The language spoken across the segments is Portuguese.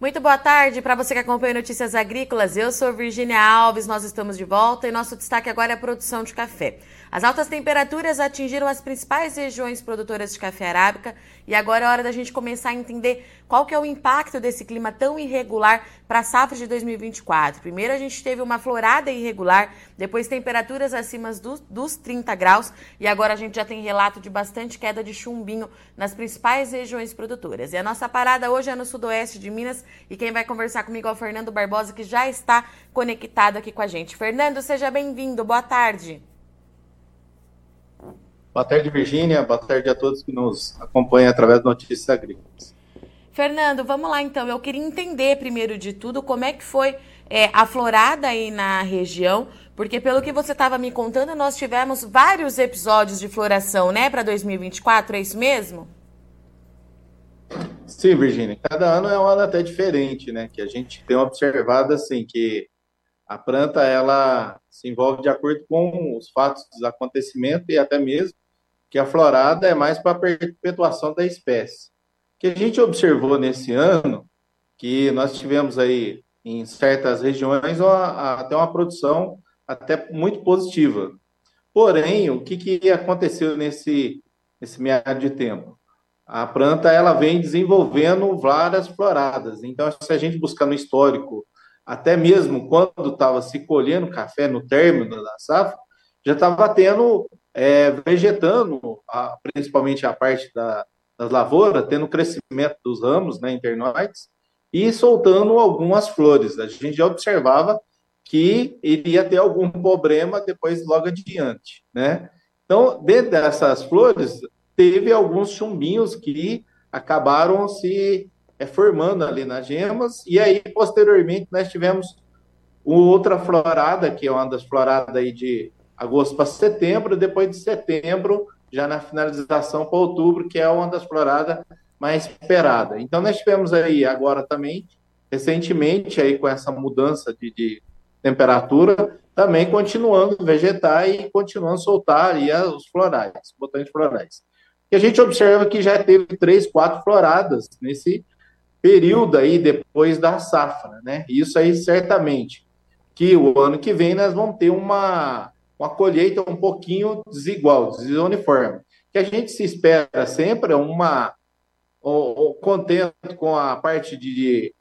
Muito boa tarde para você que acompanha Notícias Agrícolas. Eu sou Virginia Alves, nós estamos de volta e nosso destaque agora é a produção de café. As altas temperaturas atingiram as principais regiões produtoras de café arábica e agora é hora da gente começar a entender qual que é o impacto desse clima tão irregular para a safra de 2024. Primeiro a gente teve uma florada irregular, depois temperaturas acima dos, dos 30 graus e agora a gente já tem relato de bastante queda de chumbinho nas principais regiões produtoras. E a nossa parada hoje é no sudoeste de Minas e quem vai conversar comigo é o Fernando Barbosa, que já está conectado aqui com a gente. Fernando, seja bem-vindo, boa tarde. Boa tarde, Virgínia. Boa tarde a todos que nos acompanham através do Notícias Agrícolas. Fernando, vamos lá então. Eu queria entender, primeiro de tudo, como é que foi é, a florada aí na região, porque pelo que você estava me contando, nós tivemos vários episódios de floração, né, para 2024, é isso mesmo? Sim, Virgínia. Cada ano é um ano até diferente, né? Que a gente tem observado assim que a planta ela se envolve de acordo com os fatos dos acontecimentos e até mesmo que a florada é mais para a perpetuação da espécie. Que a gente observou nesse ano, que nós tivemos aí em certas regiões até uma produção até muito positiva. Porém, o que, que aconteceu nesse, nesse meado de tempo? A planta ela vem desenvolvendo várias floradas. Então, se a gente buscar no histórico até mesmo quando estava se colhendo café no término da safra, já estava tendo, é, vegetando, a, principalmente a parte da, das lavouras, tendo crescimento dos ramos né, internoides e soltando algumas flores. A gente já observava que iria ter algum problema depois, logo adiante. Né? Então, dentro dessas flores, teve alguns chumbinhos que acabaram se é, formando ali nas gemas, e aí, posteriormente, nós tivemos outra florada, que é uma das floradas aí de agosto para setembro, depois de setembro, já na finalização para outubro, que é uma das floradas mais esperada. Então, nós tivemos aí agora também, recentemente, aí com essa mudança de, de temperatura, também continuando vegetar e continuando soltar aí os florais, botões florais. E a gente observa que já teve três, quatro floradas nesse período aí depois da safra, né? Isso aí certamente que o ano que vem nós vamos ter uma, uma colheita um pouquinho desigual, desuniforme. Que a gente se espera sempre uma o, o contento com a parte de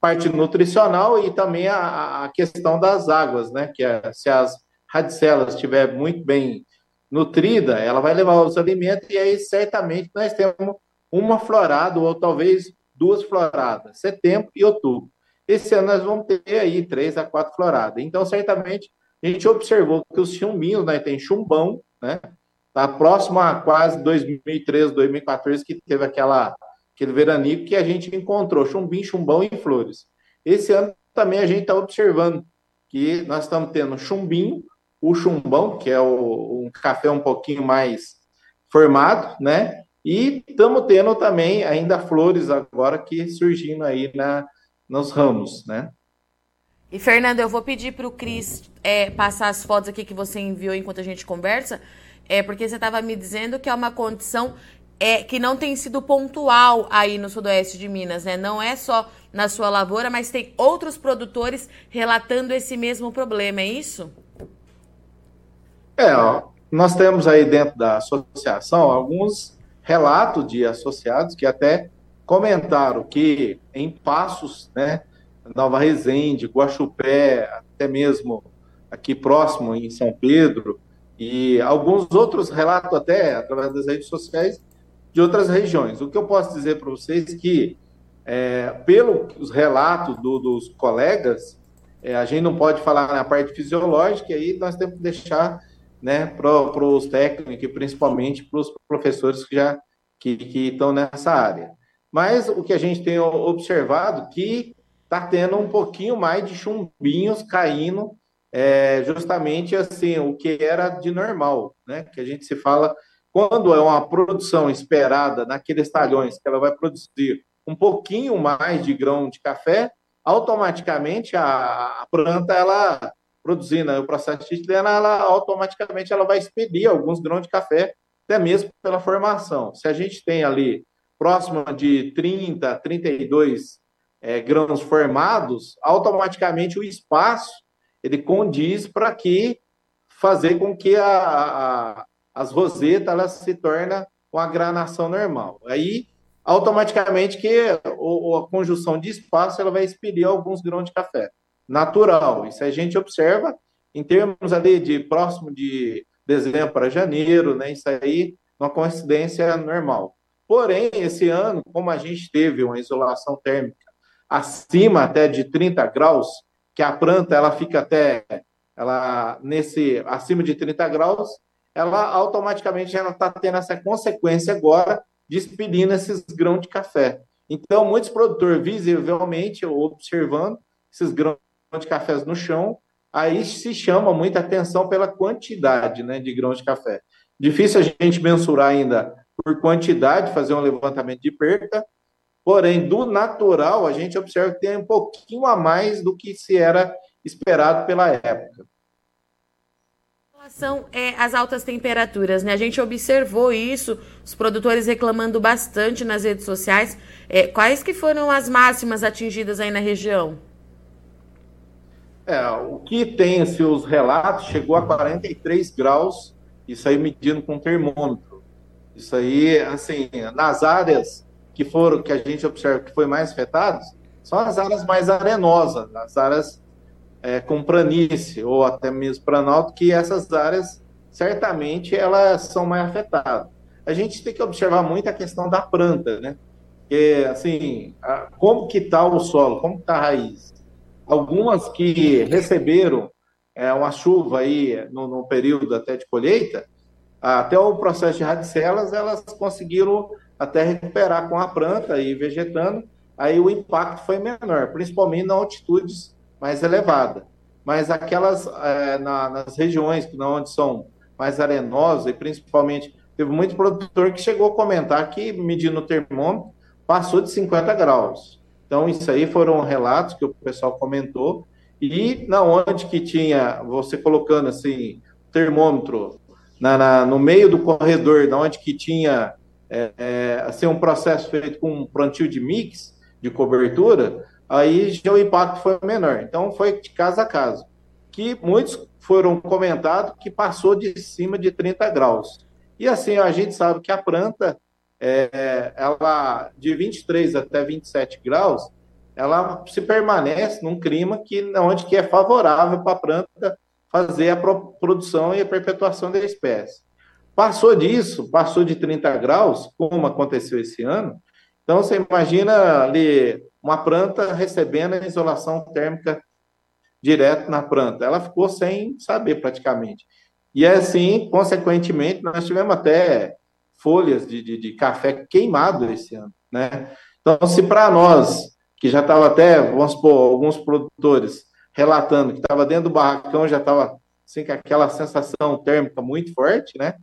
parte nutricional e também a, a questão das águas, né? Que é, se as radicelas estiver muito bem nutrida, ela vai levar os alimentos e aí certamente nós temos uma florada ou talvez duas floradas, setembro e outubro. Esse ano nós vamos ter aí três a quatro floradas. Então, certamente, a gente observou que os chumbinhos, né, tem chumbão, né, tá próximo a quase 2013, 2014, que teve aquela, aquele veranico que a gente encontrou chumbim, chumbão e flores. Esse ano também a gente está observando que nós estamos tendo chumbinho, o chumbão, que é o, um café um pouquinho mais formado, né? E estamos tendo também ainda flores agora que surgindo aí na, nos ramos, né? E Fernando, eu vou pedir para o Cris é, passar as fotos aqui que você enviou enquanto a gente conversa, é porque você estava me dizendo que é uma condição é que não tem sido pontual aí no sudoeste de Minas, né? Não é só na sua lavoura, mas tem outros produtores relatando esse mesmo problema, é isso? É, ó, nós temos aí dentro da associação alguns relatos de associados que até comentaram que em Passos, né, Nova Resende, Guaxupé, até mesmo aqui próximo em São Pedro, e alguns outros relatos até através das redes sociais de outras regiões. O que eu posso dizer para vocês é que, é, pelos relatos do, dos colegas, é, a gente não pode falar na parte fisiológica, e aí nós temos que deixar né, para os técnicos e principalmente para os professores que já que, que estão nessa área. Mas o que a gente tem observado que está tendo um pouquinho mais de chumbinhos caindo, é, justamente assim, o que era de normal, né? Que a gente se fala quando é uma produção esperada naqueles talhões que ela vai produzir um pouquinho mais de grão de café, automaticamente a, a planta ela produzindo o processo de ela, ela automaticamente ela vai expedir alguns grãos de café, até mesmo pela formação. Se a gente tem ali próximo de 30, 32 é, grãos formados, automaticamente o espaço ele condiz para que fazer com que a, a, as rosetas elas se tornem uma granação normal. Aí automaticamente que o, a conjunção de espaço ela vai expelir alguns grãos de café natural. Isso a gente observa em termos ali de próximo de dezembro para janeiro, né? Isso aí uma coincidência normal. Porém, esse ano, como a gente teve uma isolação térmica acima até de 30 graus, que a planta ela fica até ela nesse acima de 30 graus, ela automaticamente ela está tendo essa consequência agora de esses grãos de café. Então, muitos produtores visivelmente observando esses grãos de cafés no chão, aí se chama muita atenção pela quantidade né, de grãos de café. Difícil a gente mensurar ainda por quantidade, fazer um levantamento de perca, porém, do natural, a gente observa que tem um pouquinho a mais do que se era esperado pela época. São é, as altas temperaturas, né? A gente observou isso, os produtores reclamando bastante nas redes sociais. É, quais que foram as máximas atingidas aí na região? É, o que tem assim, os relatos chegou a 43 graus, isso aí medindo com termômetro. Isso aí, assim, nas áreas que foram, que a gente observa que foi mais afetadas, são as áreas mais arenosas, as áreas é, com planície ou até mesmo planalto, que essas áreas certamente elas são mais afetadas. A gente tem que observar muito a questão da planta, né? Que, assim, a, como que está o solo, como está a raiz. Algumas que receberam é, uma chuva aí no, no período até de colheita, até o processo de radicelas, elas conseguiram até recuperar com a planta e vegetando, aí o impacto foi menor, principalmente nas altitudes mais elevadas. Mas aquelas é, na, nas regiões que não onde são mais arenosas, e principalmente teve muito produtor que chegou a comentar que medindo o termômetro passou de 50 graus. Então, isso aí foram relatos que o pessoal comentou. E na onde que tinha, você colocando assim, termômetro na, na, no meio do corredor, na onde que tinha é, é, assim, um processo feito com um plantio de mix, de cobertura, aí já o impacto foi menor. Então, foi de casa a casa. Que muitos foram comentados que passou de cima de 30 graus. E assim, a gente sabe que a planta, é, ela de 23 até 27 graus, ela se permanece num clima que onde que é favorável para a planta fazer a produção e a perpetuação da espécie. Passou disso, passou de 30 graus, como aconteceu esse ano, então você imagina ali uma planta recebendo a isolação térmica direto na planta. Ela ficou sem saber praticamente. E assim, consequentemente, nós tivemos até folhas de, de, de café queimado esse ano, né? Então, se para nós, que já estava até, vamos supor, alguns produtores relatando que estava dentro do barracão, já estava assim, com aquela sensação térmica muito forte, né?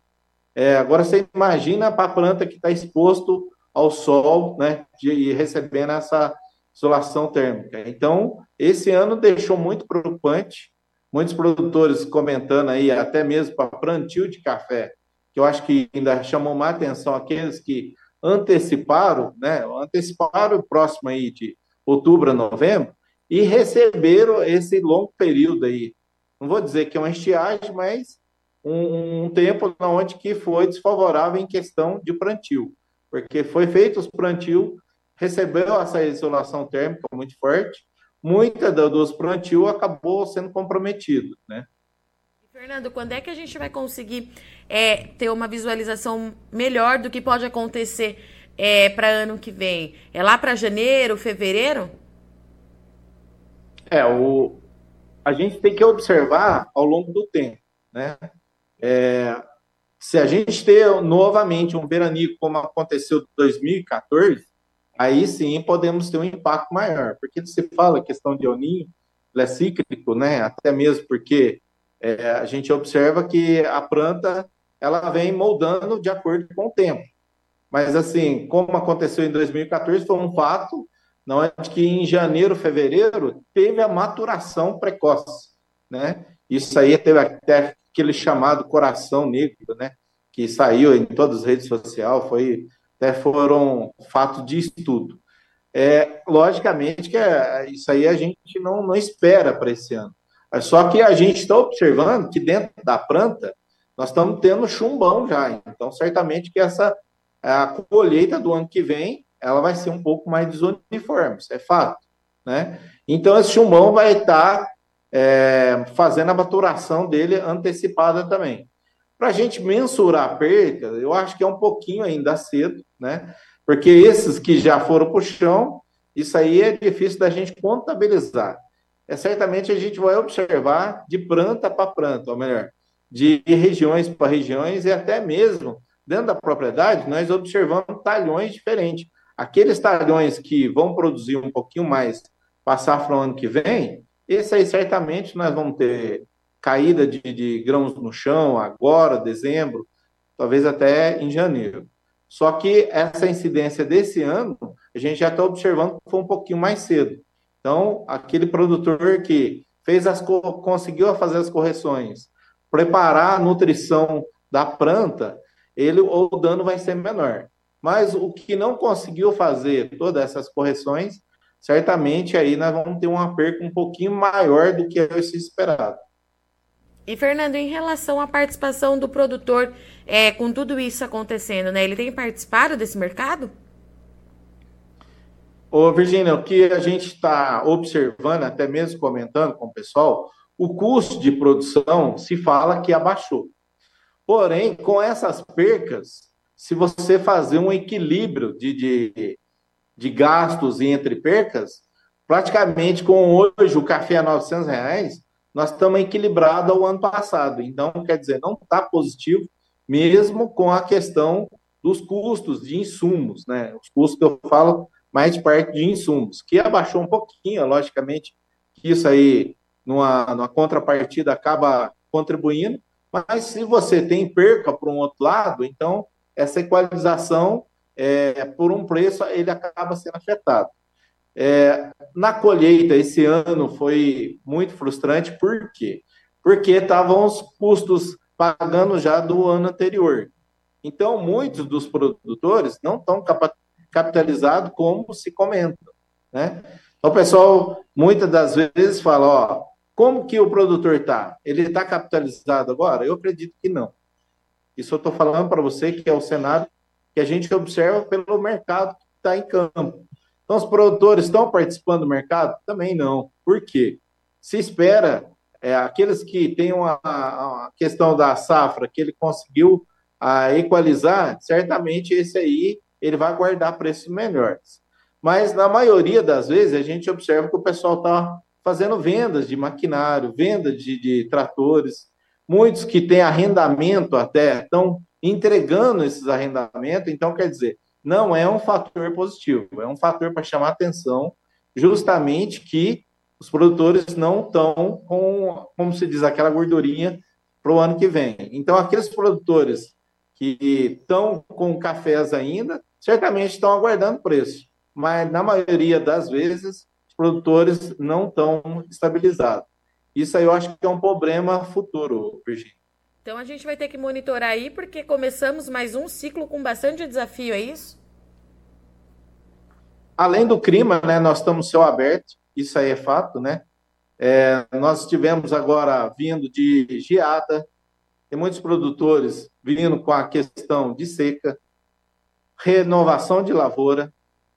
É, agora você imagina para a planta que está exposto ao sol, né? E recebendo essa isolação térmica. Então, esse ano deixou muito preocupante, muitos produtores comentando aí, até mesmo para plantio de café, que eu acho que ainda chamou mais atenção aqueles que anteciparam, né, anteciparam o próximo aí de outubro a novembro e receberam esse longo período aí. Não vou dizer que é uma estiagem, mas um, um tempo onde que foi desfavorável em questão de plantio, porque foi feito os plantio, recebeu essa isolação térmica muito forte, muita dos plantio acabou sendo comprometido, né? Fernando, quando é que a gente vai conseguir é, ter uma visualização melhor do que pode acontecer é, para ano que vem? É lá para janeiro, fevereiro? É, o, a gente tem que observar ao longo do tempo, né? É, se a gente ter novamente um veranico como aconteceu em 2014, aí sim podemos ter um impacto maior, porque você fala questão de oninho, é cíclico, né? Até mesmo porque é, a gente observa que a planta ela vem moldando de acordo com o tempo. Mas assim, como aconteceu em 2014, foi um fato, não é que em janeiro, fevereiro teve a maturação precoce, né? Isso aí teve até aquele chamado coração negro, né? Que saiu em todas as redes sociais, foi até foram fatos de estudo. É, logicamente que é, isso aí a gente não, não espera para esse ano. É só que a gente está observando que dentro da planta nós estamos tendo chumbão já. Então, certamente que essa a colheita do ano que vem ela vai ser um pouco mais desuniforme, isso é fato. Né? Então, esse chumbão vai estar tá é, fazendo a maturação dele antecipada também. Para a gente mensurar a perda, eu acho que é um pouquinho ainda cedo, né? Porque esses que já foram para o chão, isso aí é difícil da gente contabilizar. É certamente a gente vai observar de planta para planta, ou melhor, de regiões para regiões e até mesmo dentro da propriedade, nós observamos talhões diferentes. Aqueles talhões que vão produzir um pouquinho mais para safra ano que vem, esse aí certamente nós vamos ter caída de, de grãos no chão agora, dezembro, talvez até em janeiro. Só que essa incidência desse ano, a gente já está observando que foi um pouquinho mais cedo. Então, aquele produtor que fez as conseguiu fazer as correções, preparar a nutrição da planta, ele o dano vai ser menor. Mas o que não conseguiu fazer todas essas correções, certamente aí nós vamos ter uma perca um pouquinho maior do que esse esperado. E Fernando, em relação à participação do produtor é, com tudo isso acontecendo, né? Ele tem participado desse mercado? Ô, Virginia, o que a gente está observando, até mesmo comentando com o pessoal, o custo de produção se fala que abaixou. Porém, com essas percas, se você fazer um equilíbrio de, de de gastos entre percas, praticamente com hoje o café a 900 reais, nós estamos equilibrados ao ano passado. Então, quer dizer, não está positivo, mesmo com a questão dos custos de insumos, né? Os custos que eu falo mais de parte de insumos, que abaixou um pouquinho, logicamente, que isso aí, numa, numa contrapartida, acaba contribuindo, mas se você tem perca para um outro lado, então essa equalização é, por um preço, ele acaba sendo afetado. É, na colheita, esse ano foi muito frustrante, por quê? Porque estavam os custos pagando já do ano anterior. Então, muitos dos produtores não estão capitalizados como se comenta. Né? Então, o pessoal, muitas das vezes, fala: ó, como que o produtor está? Ele está capitalizado agora? Eu acredito que não. Isso eu estou falando para você que é o cenário que a gente observa pelo mercado que está em campo. Então, os produtores estão participando do mercado? Também não. Por quê? Se espera é, aqueles que têm uma, uma, questão da safra que ele conseguiu a, equalizar, certamente esse aí ele vai guardar preços melhores. Mas na maioria das vezes a gente observa que o pessoal está fazendo vendas de maquinário, venda de, de tratores, muitos que têm arrendamento até estão entregando esses arrendamentos. Então, quer dizer, não é um fator positivo, é um fator para chamar atenção, justamente que os produtores não estão com, como se diz, aquela gordurinha para o ano que vem. Então, aqueles produtores que estão com cafés ainda, certamente estão aguardando preço, mas na maioria das vezes, os produtores não estão estabilizados. Isso aí eu acho que é um problema futuro, Virginia. Então a gente vai ter que monitorar aí, porque começamos mais um ciclo com bastante desafio, é isso? Além do clima, né, nós estamos céu aberto, isso aí é fato, né? É, nós tivemos agora vindo de geada, tem muitos produtores vindo com a questão de seca, renovação de lavoura.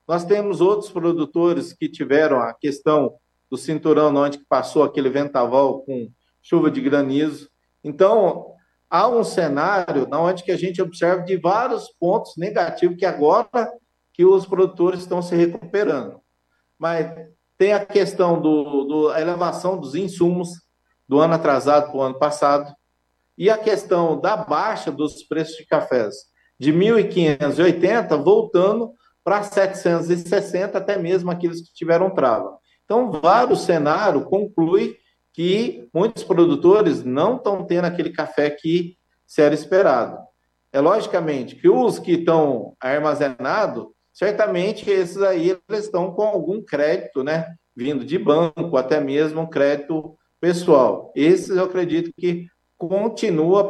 Nós temos outros produtores que tiveram a questão do cinturão, onde passou aquele ventaval com chuva de granizo. Então, há um cenário onde que a gente observa de vários pontos negativos que agora que os produtores estão se recuperando. Mas tem a questão do, do elevação dos insumos do ano atrasado para o ano passado e a questão da baixa dos preços de cafés de 1.580 voltando para 760, até mesmo aqueles que tiveram trava. Então, vários cenário conclui que muitos produtores não estão tendo aquele café que se era esperado. É logicamente que os que estão armazenados, certamente esses aí eles estão com algum crédito, né? Vindo de banco, até mesmo crédito pessoal. Esses eu acredito que continua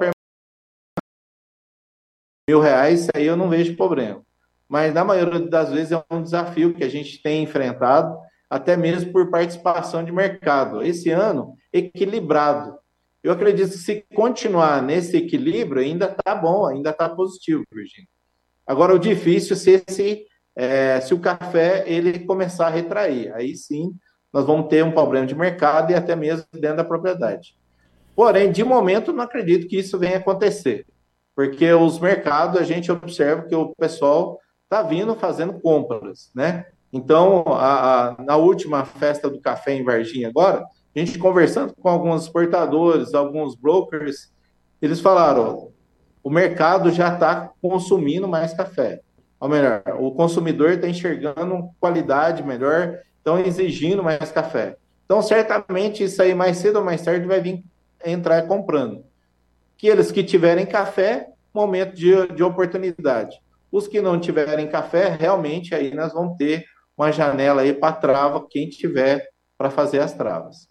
mil reais, aí eu não vejo problema. Mas na maioria das vezes é um desafio que a gente tem enfrentado até mesmo por participação de mercado. Esse ano, equilibrado. Eu acredito que se continuar nesse equilíbrio, ainda está bom, ainda está positivo, Virginia. Agora, o difícil é se, é, se o café ele começar a retrair. Aí sim, nós vamos ter um problema de mercado e até mesmo dentro da propriedade. Porém, de momento, não acredito que isso venha acontecer, porque os mercados, a gente observa que o pessoal está vindo fazendo compras, né? Então, a, a, na última festa do café em Varginha agora, a gente conversando com alguns exportadores, alguns brokers, eles falaram, o mercado já está consumindo mais café. Ou melhor, o consumidor está enxergando qualidade melhor, estão exigindo mais café. Então, certamente, isso aí mais cedo ou mais tarde vai vir entrar comprando. Aqueles que tiverem café, momento de, de oportunidade. Os que não tiverem café, realmente aí nós vamos ter uma janela aí para trava, quem tiver para fazer as travas.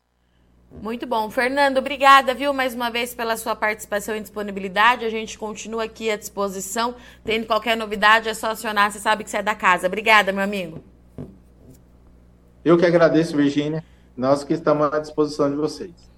Muito bom. Fernando, obrigada, viu, mais uma vez pela sua participação e disponibilidade. A gente continua aqui à disposição. Tendo qualquer novidade, é só acionar. Você sabe que você é da casa. Obrigada, meu amigo. Eu que agradeço, Virgínia. Nós que estamos à disposição de vocês.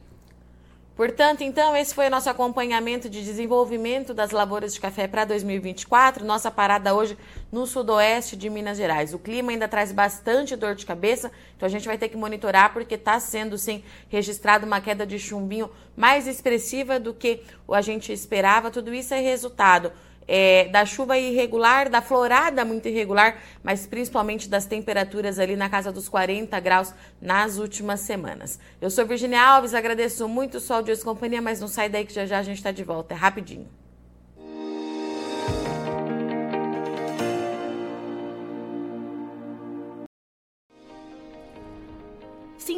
Portanto, então, esse foi o nosso acompanhamento de desenvolvimento das lavouras de café para 2024. Nossa parada hoje no sudoeste de Minas Gerais. O clima ainda traz bastante dor de cabeça, então a gente vai ter que monitorar porque está sendo, sim, registrado uma queda de chumbinho mais expressiva do que a gente esperava. Tudo isso é resultado é, da chuva irregular, da florada muito irregular, mas principalmente das temperaturas ali na casa dos 40 graus nas últimas semanas. Eu sou Virginia Alves, agradeço muito o sol de companhia, mas não sai daí que já já a gente está de volta, é rapidinho.